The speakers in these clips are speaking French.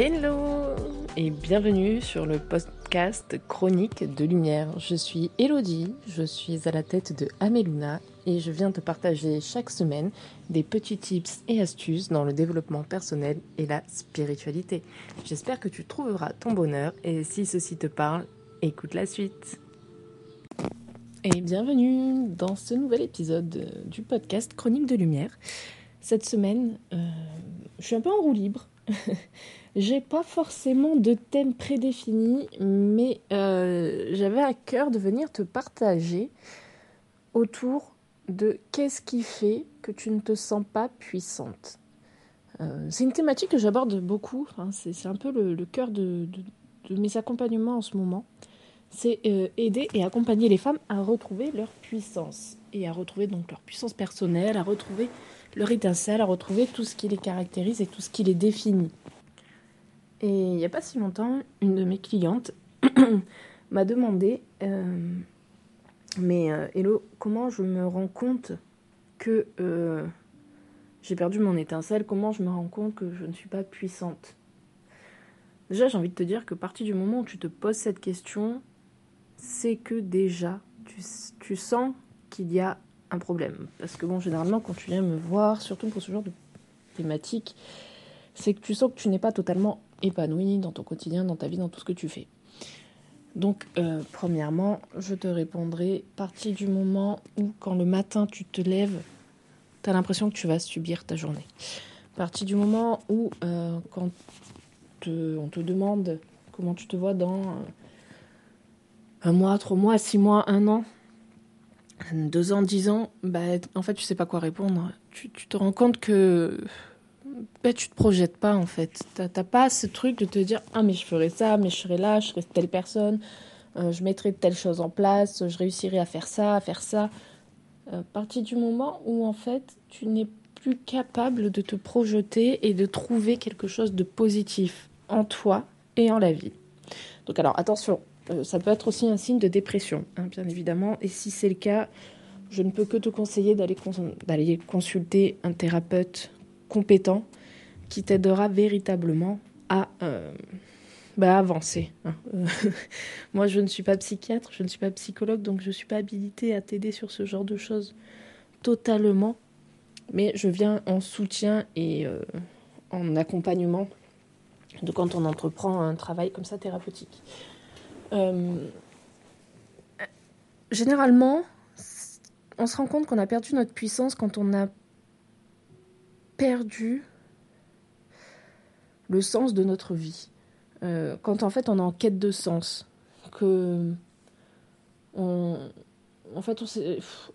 Hello et bienvenue sur le podcast Chronique de Lumière. Je suis Elodie, je suis à la tête de Ameluna et je viens te partager chaque semaine des petits tips et astuces dans le développement personnel et la spiritualité. J'espère que tu trouveras ton bonheur et si ceci te parle, écoute la suite. Et bienvenue dans ce nouvel épisode du podcast Chronique de Lumière. Cette semaine, euh, je suis un peu en roue libre. J'ai pas forcément de thème prédéfini, mais euh, j'avais à cœur de venir te partager autour de qu'est-ce qui fait que tu ne te sens pas puissante. Euh, c'est une thématique que j'aborde beaucoup, hein, c'est un peu le, cœur de, mes accompagnements en ce moment. C'est euh, aider et accompagner les femmes à retrouver leur puissance et à retrouver donc leur puissance personnelle, à retrouver leur étincelle, à retrouver tout ce qui les caractérise et tout ce qui les définit. Et il n'y a pas si longtemps, une de mes clientes m'a demandé euh, Mais euh, Hello, comment je me rends compte que euh, j'ai perdu mon étincelle Comment je me rends compte que je ne suis pas puissante? Déjà, j'ai envie de te dire que partir du moment où tu te poses cette question, c'est que déjà, tu, tu sens qu'il y a un problème. Parce que bon, généralement, quand tu viens me voir, surtout pour ce genre de thématique, c'est que tu sens que tu n'es pas totalement épanoui dans ton quotidien, dans ta vie, dans tout ce que tu fais. Donc, euh, premièrement, je te répondrai, partir du moment où, quand le matin tu te lèves, tu as l'impression que tu vas subir ta journée. Partir du moment où, euh, quand on te demande comment tu te vois dans euh, un mois, trois mois, six mois, un an, deux ans, dix ans, bah, en fait, tu sais pas quoi répondre. tu te rends compte que ben, tu te projettes pas en fait. T'as pas ce truc de te dire ah mais je ferai ça, mais je serai là, je serai telle personne, euh, je mettrai telle chose en place, je réussirai à faire ça, à faire ça. Euh, partir du moment où en fait tu n'es plus capable de te projeter et de trouver quelque chose de positif en toi et en la vie. Donc alors attention, euh, ça peut être aussi un signe de dépression, hein, bien évidemment. Et si c'est le cas, je ne peux que te conseiller d'aller consulter un thérapeute compétent qui t'aidera véritablement à euh, bah, avancer. Hein. Moi, je ne suis pas psychiatre, je ne suis pas psychologue, donc je ne suis pas habilitée à t'aider sur ce genre de choses totalement. Mais je viens en soutien et euh, en accompagnement de quand on entreprend un travail comme ça thérapeutique. Euh, généralement, on se rend compte qu'on a perdu notre puissance quand on a perdu le sens de notre vie. Euh, quand en fait on est en quête de sens, que on, en fait on,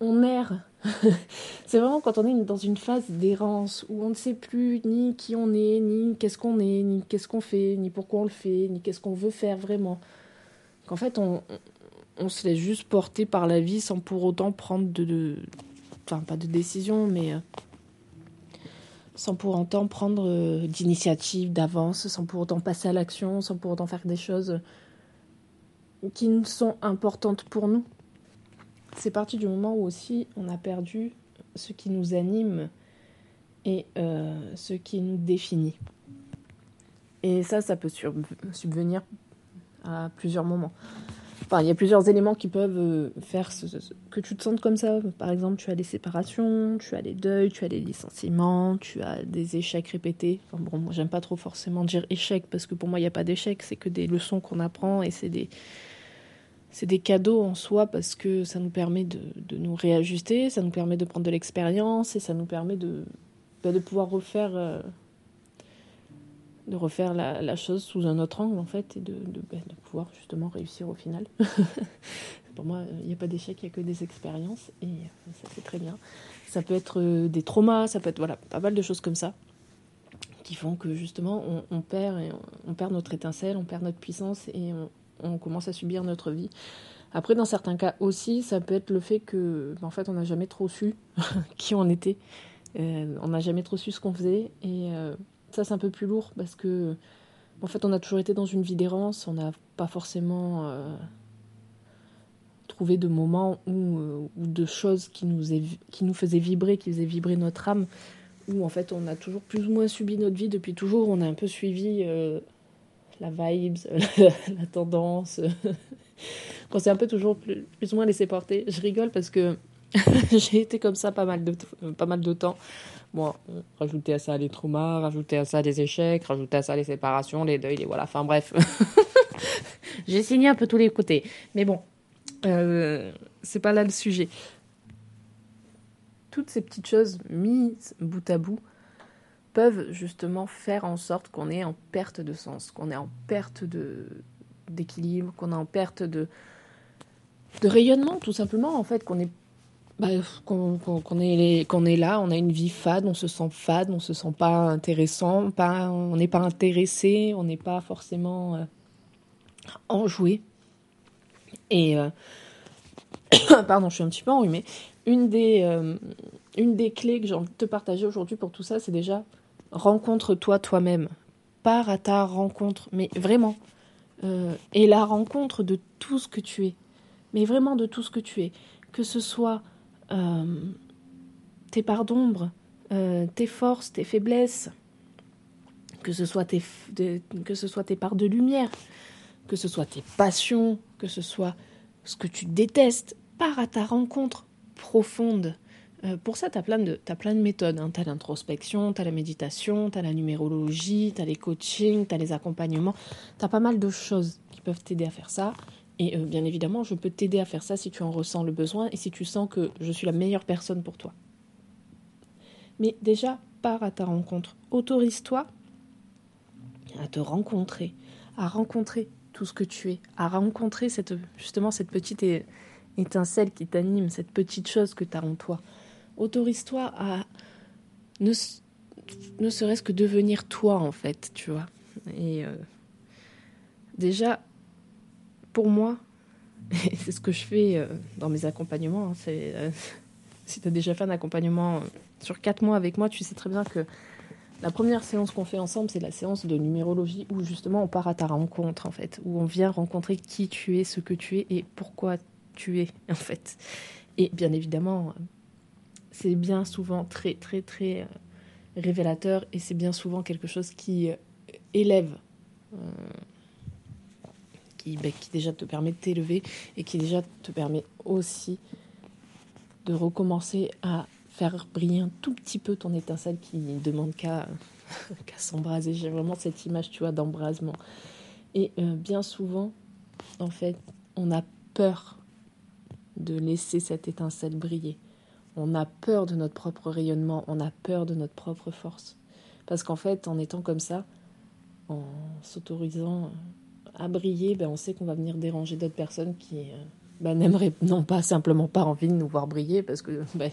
on erre. c'est vraiment quand on est dans une phase d'errance où on ne sait plus ni qui on est, ni qu'est-ce qu'on est, ni qu'est-ce qu'on fait, ni pourquoi on le fait, ni qu'est-ce qu'on veut faire vraiment. Qu'en fait on, se laisse juste porter par la vie sans pour autant prendre de, de enfin pas de décision, mais euh, sans pour autant prendre euh, d'initiative, d'avance, sans pour autant passer à l'action, sans pour autant faire des choses qui sont importantes pour nous. C'est parti du moment où aussi on a perdu ce qui nous anime et euh, ce qui nous définit. Et ça, ça peut subvenir à plusieurs moments il y a plusieurs éléments qui peuvent euh, faire que tu te sentes comme ça. Par exemple, tu as des séparations, tu as des deuils, tu as des licenciements, tu as des échecs répétés. Enfin, bon, moi, j'aime pas trop forcément dire échec parce que pour moi, il n'y a pas d'échec. C'est que des leçons qu'on apprend et c'est des, c'est des cadeaux en soi parce que ça nous permet de, nous réajuster, ça nous permet de prendre de l'expérience et ça nous permet de, bah, de pouvoir refaire. De refaire la, chose sous un autre angle en fait et de, ben, pouvoir justement réussir au final. Pour moi, il n'y a pas d'échec, il n'y a que des expériences et euh, ça c'est très bien. Ça peut être euh, des traumas, ça peut être voilà, pas mal de choses comme ça qui font que justement on, perd, et on, perd notre étincelle, on perd notre puissance et on, commence à subir notre vie. Après, dans certains cas aussi, ça peut être le fait que, ben, en fait, on n'a jamais trop su qui on était. Euh, on n'a jamais trop su ce qu'on faisait et ça, c'est un peu plus lourd parce que, en fait, on a toujours été dans une vie d'errance. On n'a pas forcément euh, trouvé de moments ou, euh, ou de choses qui nous, qui nous faisaient vibrer, qui faisaient vibrer notre âme, où en fait on a toujours plus ou moins subi notre vie depuis toujours, on a un peu suivi la vibes, la, tendance, qu'on s'est un peu toujours plus, ou moins laissé porter. Je rigole parce que j'ai été comme ça pas mal de, pas mal de temps. Bon, rajouter à ça les traumas, rajouter à ça les échecs, rajouter à ça les séparations, les deuils, les voilà. Enfin bref, j'ai signé un peu tous les côtés. Mais bon, euh, c'est pas là le sujet. Toutes ces petites choses mises bout à bout peuvent justement faire en sorte qu'on est en perte de sens, qu'on est en perte d'équilibre, qu'on est en perte de de rayonnement tout simplement en fait, qu'on est bah, qu'on est, là, on a une vie fade, on se sent fade, on se sent pas intéressant, on n'est pas intéressé, on n'est pas forcément euh, enjoué. Et euh, pardon, je suis un petit peu enrhumée. Une des, euh, une des clés que j'ai envie de te partager aujourd'hui pour tout ça, c'est déjà rencontre-toi toi-même. Pars à ta rencontre, mais vraiment. Et la rencontre de tout ce que tu es. Mais vraiment de tout ce que tu es. Que ce soit euh, tes parts d'ombre, euh, tes forces, tes faiblesses, que ce, soit tes, que ce soit tes parts de lumière, que ce soit tes passions, que ce soit ce que tu détestes. Pars à ta rencontre profonde euh, pour ça, tu as, plein de, plein de méthodes. Hein. Tu as l'introspection, tu as la méditation, tu as la numérologie, tu as les coachings, tu as les accompagnements. Tu as pas mal de choses qui peuvent t'aider à faire ça. Et euh, bien évidemment, je peux t'aider à faire ça si tu en ressens le besoin et si tu sens que je suis la meilleure personne pour toi. Mais déjà, pars à ta rencontre. Autorise-toi à te rencontrer, à rencontrer tout ce que tu es, à rencontrer cette, justement cette petite étincelle qui t'anime, cette petite chose que tu as en toi autorise-toi à ne, ne serait-ce que devenir toi, en fait, tu vois. Et euh, déjà, pour moi, c'est ce que je fais euh, dans mes accompagnements, hein, euh, si tu as déjà fait un accompagnement sur quatre mois avec moi, tu sais très bien que la première séance qu'on fait ensemble, c'est la séance de numérologie où justement on part à ta rencontre, en fait, où on vient rencontrer qui tu es, ce que tu es et pourquoi tu es, en fait. Et bien évidemment, c'est bien souvent très, très, très euh, révélateur et c'est bien souvent quelque chose qui euh, élève, euh, qui, ben, qui déjà te permet de t'élever et qui déjà te permet aussi de recommencer à faire briller un tout petit peu ton étincelle qui ne demande qu'à s'embraser. J'ai vraiment cette image, tu vois, d'embrasement. Et bien souvent, en fait, on a peur de laisser cette étincelle briller on a peur de notre propre rayonnement, on a peur de notre propre force. Parce qu'en fait, en étant comme ça, en s'autorisant à briller, ben on sait qu'on va venir déranger d'autres personnes qui euh, ben, n'aimeraient non pas simplement pas envie de nous voir briller, parce que ben,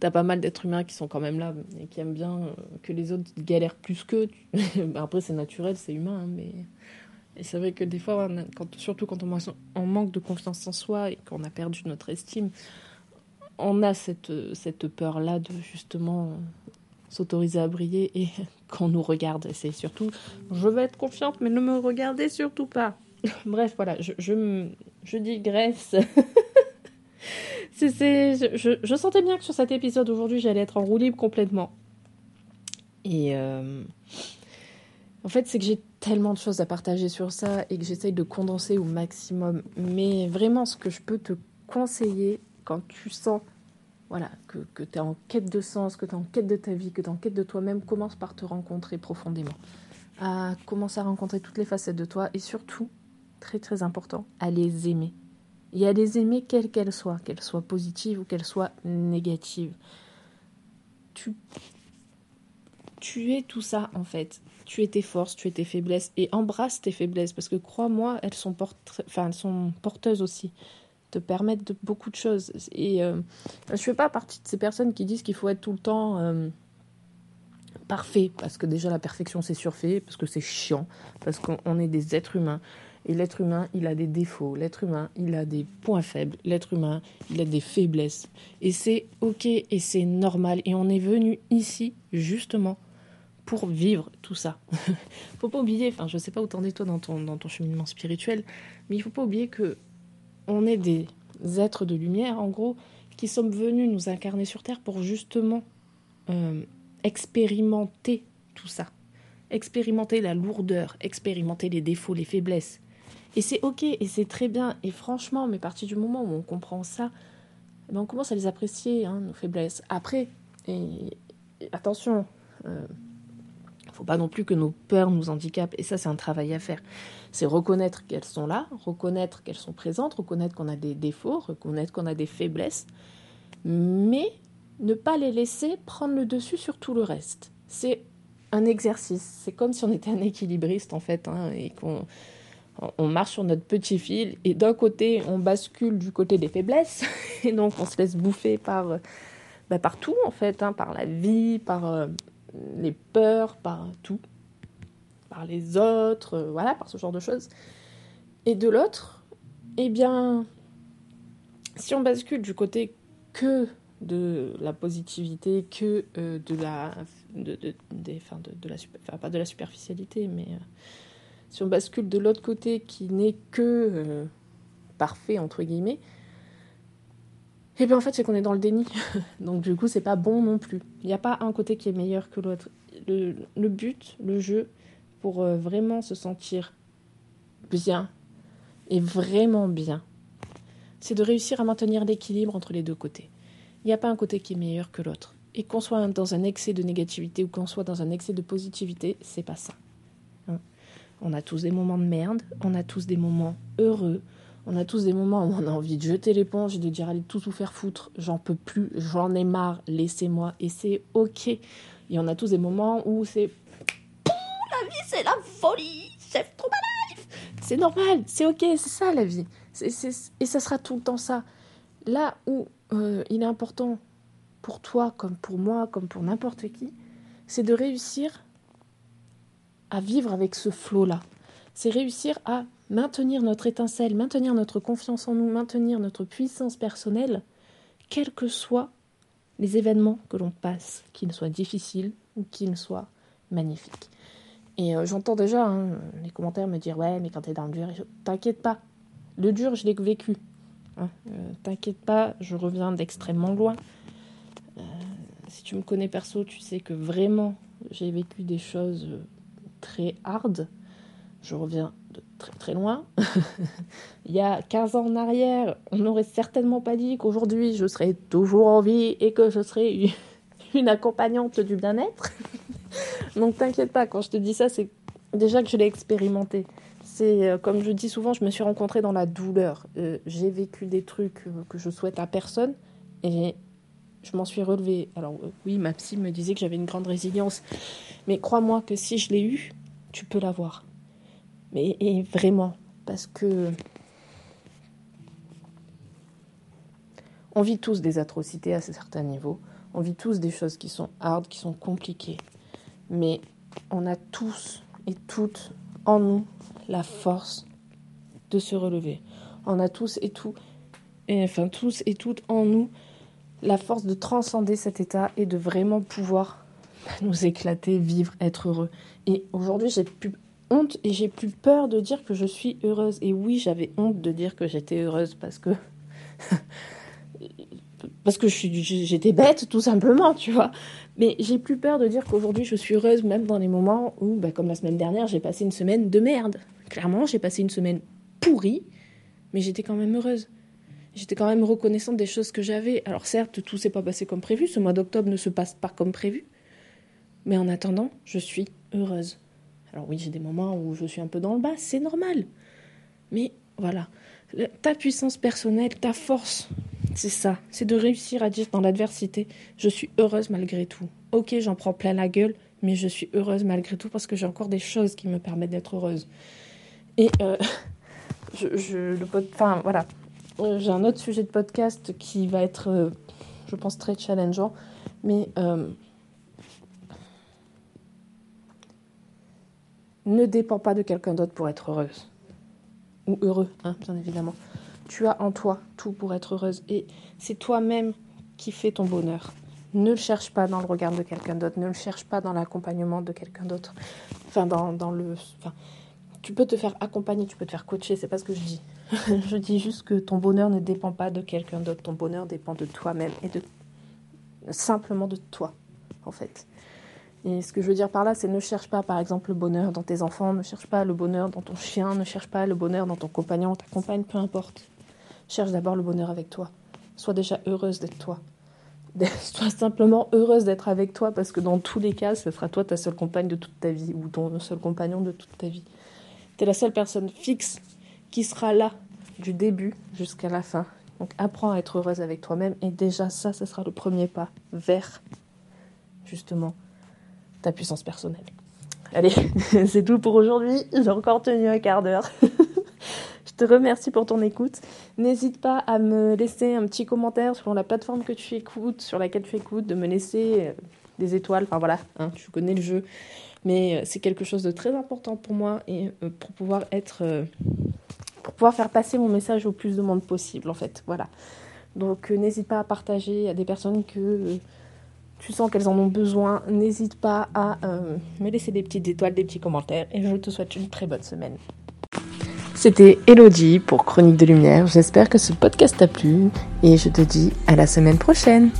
t'as pas mal d'êtres humains qui sont quand même là et qui aiment bien euh, que les autres galèrent plus qu'eux. Ben, après, c'est naturel, c'est humain, hein, mais c'est vrai que des fois, quand, surtout quand on, on manque de confiance en soi et qu'on a perdu notre estime, on a cette, cette peur-là de justement s'autoriser à briller et qu'on nous regarde. C'est surtout, je vais être confiante, mais ne me regardez surtout pas. Bref, voilà, je, je, je digresse. c'est, je, je, sentais bien que sur cet épisode aujourd'hui, j'allais être en roue libre complètement. Et euh, en fait, c'est que j'ai tellement de choses à partager sur ça et que j'essaye de condenser au maximum. Mais vraiment, ce que je peux te conseiller, quand tu sens voilà, que, que tu es en quête de sens, que tu es en quête de ta vie, que tu es en quête de toi-même, commence par te rencontrer profondément. À commencer à rencontrer toutes les facettes de toi et surtout, très très important, à les aimer. Et à les aimer quelles qu'elles soient, qu'elles soient positives ou qu'elles soient négatives. Tu, tu es tout ça en fait. Tu es tes forces, tu es tes faiblesses et embrasse tes faiblesses parce que crois-moi, elles sont, enfin, elles sont porteuses aussi te permettre de beaucoup de choses. Et euh, je fais pas partie de ces personnes qui disent qu'il faut être tout le temps euh, parfait, parce que déjà la perfection c'est surfait, parce que c'est chiant, parce qu'on est des êtres humains. Et l'être humain, il a des défauts, l'être humain, il a des points faibles, l'être humain, il a des faiblesses. Et c'est ok et c'est normal. Et on est venu ici justement pour vivre tout ça. faut pas oublier, enfin je sais pas où t'en es dans ton, dans ton cheminement spirituel, mais il faut pas oublier que on est des êtres de lumière, en gros, qui sommes venus nous incarner sur Terre pour justement euh, expérimenter tout ça. Expérimenter la lourdeur, expérimenter les défauts, les faiblesses. Et c'est ok, et c'est très bien. Et franchement, mais à partir du moment où on comprend ça, ben on commence à les apprécier, hein, nos faiblesses. Après, et, attention, euh, faut pas non plus que nos peurs nous handicapent. Et ça, c'est un travail à faire. C'est reconnaître qu'elles sont là, reconnaître qu'elles sont présentes, reconnaître qu'on a des défauts, reconnaître qu'on a des faiblesses, mais ne pas les laisser prendre le dessus sur tout le reste. C'est un exercice. C'est comme si on était un équilibriste, en fait, hein, et qu'on on marche sur notre petit fil et d'un côté on bascule du côté des faiblesses et donc on se laisse bouffer par, bah, tout en fait, hein, par la vie, par euh, les peurs, par tout, par les autres, euh, voilà, par ce genre de choses. Et de l'autre, eh bien, si on bascule du côté que de la positivité, que euh, de la, de, de, de, la, enfin, pas de la superficialité, mais si on bascule de l'autre côté qui n'est que euh, parfait entre guillemets, et bien en fait c'est qu'on est dans le déni. Donc du coup c'est pas bon non plus. Il n'y a pas un côté qui est meilleur que l'autre. Le, but, le jeu, pour euh, vraiment se sentir bien et vraiment bien, c'est de réussir à maintenir l'équilibre entre les deux côtés. Il n'y a pas un côté qui est meilleur que l'autre. Et qu'on soit dans un excès de négativité ou qu'on soit dans un excès de positivité, c'est pas ça. On a tous des moments de merde, on a tous des moments heureux, on a tous des moments où on a envie de jeter l'éponge et de dire allez tout vous faire foutre, j'en peux plus, j'en ai marre, laissez-moi et c'est ok. Et on a tous des moments où c'est la vie c'est la folie, chef trop ma life. C'est normal, c'est ok, c'est ça la vie. et ça sera tout le temps ça. Là où euh, il est important pour toi, comme pour moi, comme pour n'importe qui, c'est de réussir à vivre avec ce flot-là. C'est réussir à maintenir notre étincelle, maintenir notre confiance en nous, maintenir notre puissance personnelle, quels que soient les événements que l'on passe, qu'ils soient difficiles ou qu'ils soient magnifiques. Et euh, j'entends déjà hein, les commentaires me dire Ouais, mais quand t'es dans le dur, t'inquiète pas. Le dur, je l'ai vécu. Hein. Euh, t'inquiète pas, je reviens d'extrêmement loin. Euh, si tu me connais perso, tu sais que vraiment, j'ai vécu des choses très hard. Je reviens très très loin. Il y a 15 ans en arrière, on n'aurait certainement pas dit qu'aujourd'hui je serais toujours en vie et que je serais une accompagnante du bien-être. Donc t'inquiète pas, quand je te dis ça, c'est déjà que je l'ai expérimenté. C'est euh, comme je dis souvent, je me suis rencontrée dans la douleur. Euh, j'ai vécu des trucs euh, que je souhaite à personne et je m'en suis relevée. Alors oui, ma psy me disait que j'avais une grande résilience, mais crois-moi que si je l'ai eu, tu peux l'avoir. Mais et vraiment, parce que on vit tous des atrocités à certains niveaux. On vit tous des choses qui sont hard, qui sont compliquées. Mais on a tous et toutes en nous la force de se relever. On a tous et tout, enfin tous et toutes en nous la force de transcender cet état et de vraiment pouvoir nous éclater, vivre, être heureux. Et aujourd'hui, j'ai plus honte et j'ai plus peur de dire que je suis heureuse. Et oui, j'avais honte de dire que j'étais heureuse parce que parce que j'étais bête tout simplement, tu vois. Mais j'ai plus peur de dire qu'aujourd'hui je suis heureuse même dans les moments où, bah, comme la semaine dernière, j'ai passé une semaine de merde. Clairement, j'ai passé une semaine pourrie, mais j'étais quand même heureuse. J'étais quand même reconnaissante des choses que j'avais. Alors certes, tout s'est pas passé comme prévu, ce mois d'octobre ne se passe pas comme prévu, mais en attendant, je suis heureuse. Alors oui, j'ai des moments où je suis un peu dans le bas, c'est normal. Mais voilà, ta puissance personnelle, ta force, c'est ça, c'est de réussir à dire dans l'adversité, je suis heureuse malgré tout. Ok, j'en prends plein la gueule, mais je suis heureuse malgré tout parce que j'ai encore des choses qui me permettent d'être heureuse. Et euh, je, enfin voilà, euh, j'ai un autre sujet de podcast qui va être, euh, je pense, très challengeant, mais ne dépend pas de quelqu'un d'autre pour être heureuse. Ou heureux, hein, bien évidemment. Tu as en toi tout pour être heureuse. Et c'est toi-même qui fais ton bonheur. Ne le cherche pas dans le regard de quelqu'un d'autre. Ne le cherche pas dans l'accompagnement de quelqu'un d'autre. Enfin, dans, dans le. Enfin, tu peux te faire accompagner, tu peux te faire coacher, c'est pas ce que je dis. je dis juste que ton bonheur ne dépend pas de quelqu'un d'autre. Ton bonheur dépend de toi-même et de simplement de toi, en fait. Et ce que je veux dire par là, c'est ne cherche pas, par exemple, le bonheur dans tes enfants, ne cherche pas le bonheur dans ton chien, ne cherche pas le bonheur dans ton compagnon, ta compagne, peu importe. Cherche d'abord le bonheur avec toi. Sois déjà heureuse d'être toi. Sois simplement heureuse d'être avec toi parce que dans tous les cas, ce sera toi ta seule compagne de toute ta vie ou ton seul compagnon de toute ta vie. Tu es la seule personne fixe qui sera là du début jusqu'à la fin. Donc apprends à être heureuse avec toi-même et déjà ça, ce sera le premier pas vers justement ta puissance personnelle. Allez, c'est tout pour aujourd'hui. J'ai encore tenu un quart d'heure. Je te remercie pour ton écoute. N'hésite pas à me laisser un petit commentaire sur la plateforme que tu écoutes, sur laquelle tu écoutes, de me laisser euh, des étoiles. Enfin voilà, hein, tu connais le jeu. Mais euh, c'est quelque chose de très important pour moi et euh, pour pouvoir être. pour pouvoir faire passer mon message au plus de monde possible, en fait. Voilà. Donc n'hésite pas à partager à des personnes que tu sens qu'elles en ont besoin, n'hésite pas à euh, me laisser des petites étoiles, des petits commentaires et je te souhaite une très bonne semaine. C'était Elodie pour Chronique de Lumière. J'espère que ce podcast t'a plu et je te dis à la semaine prochaine.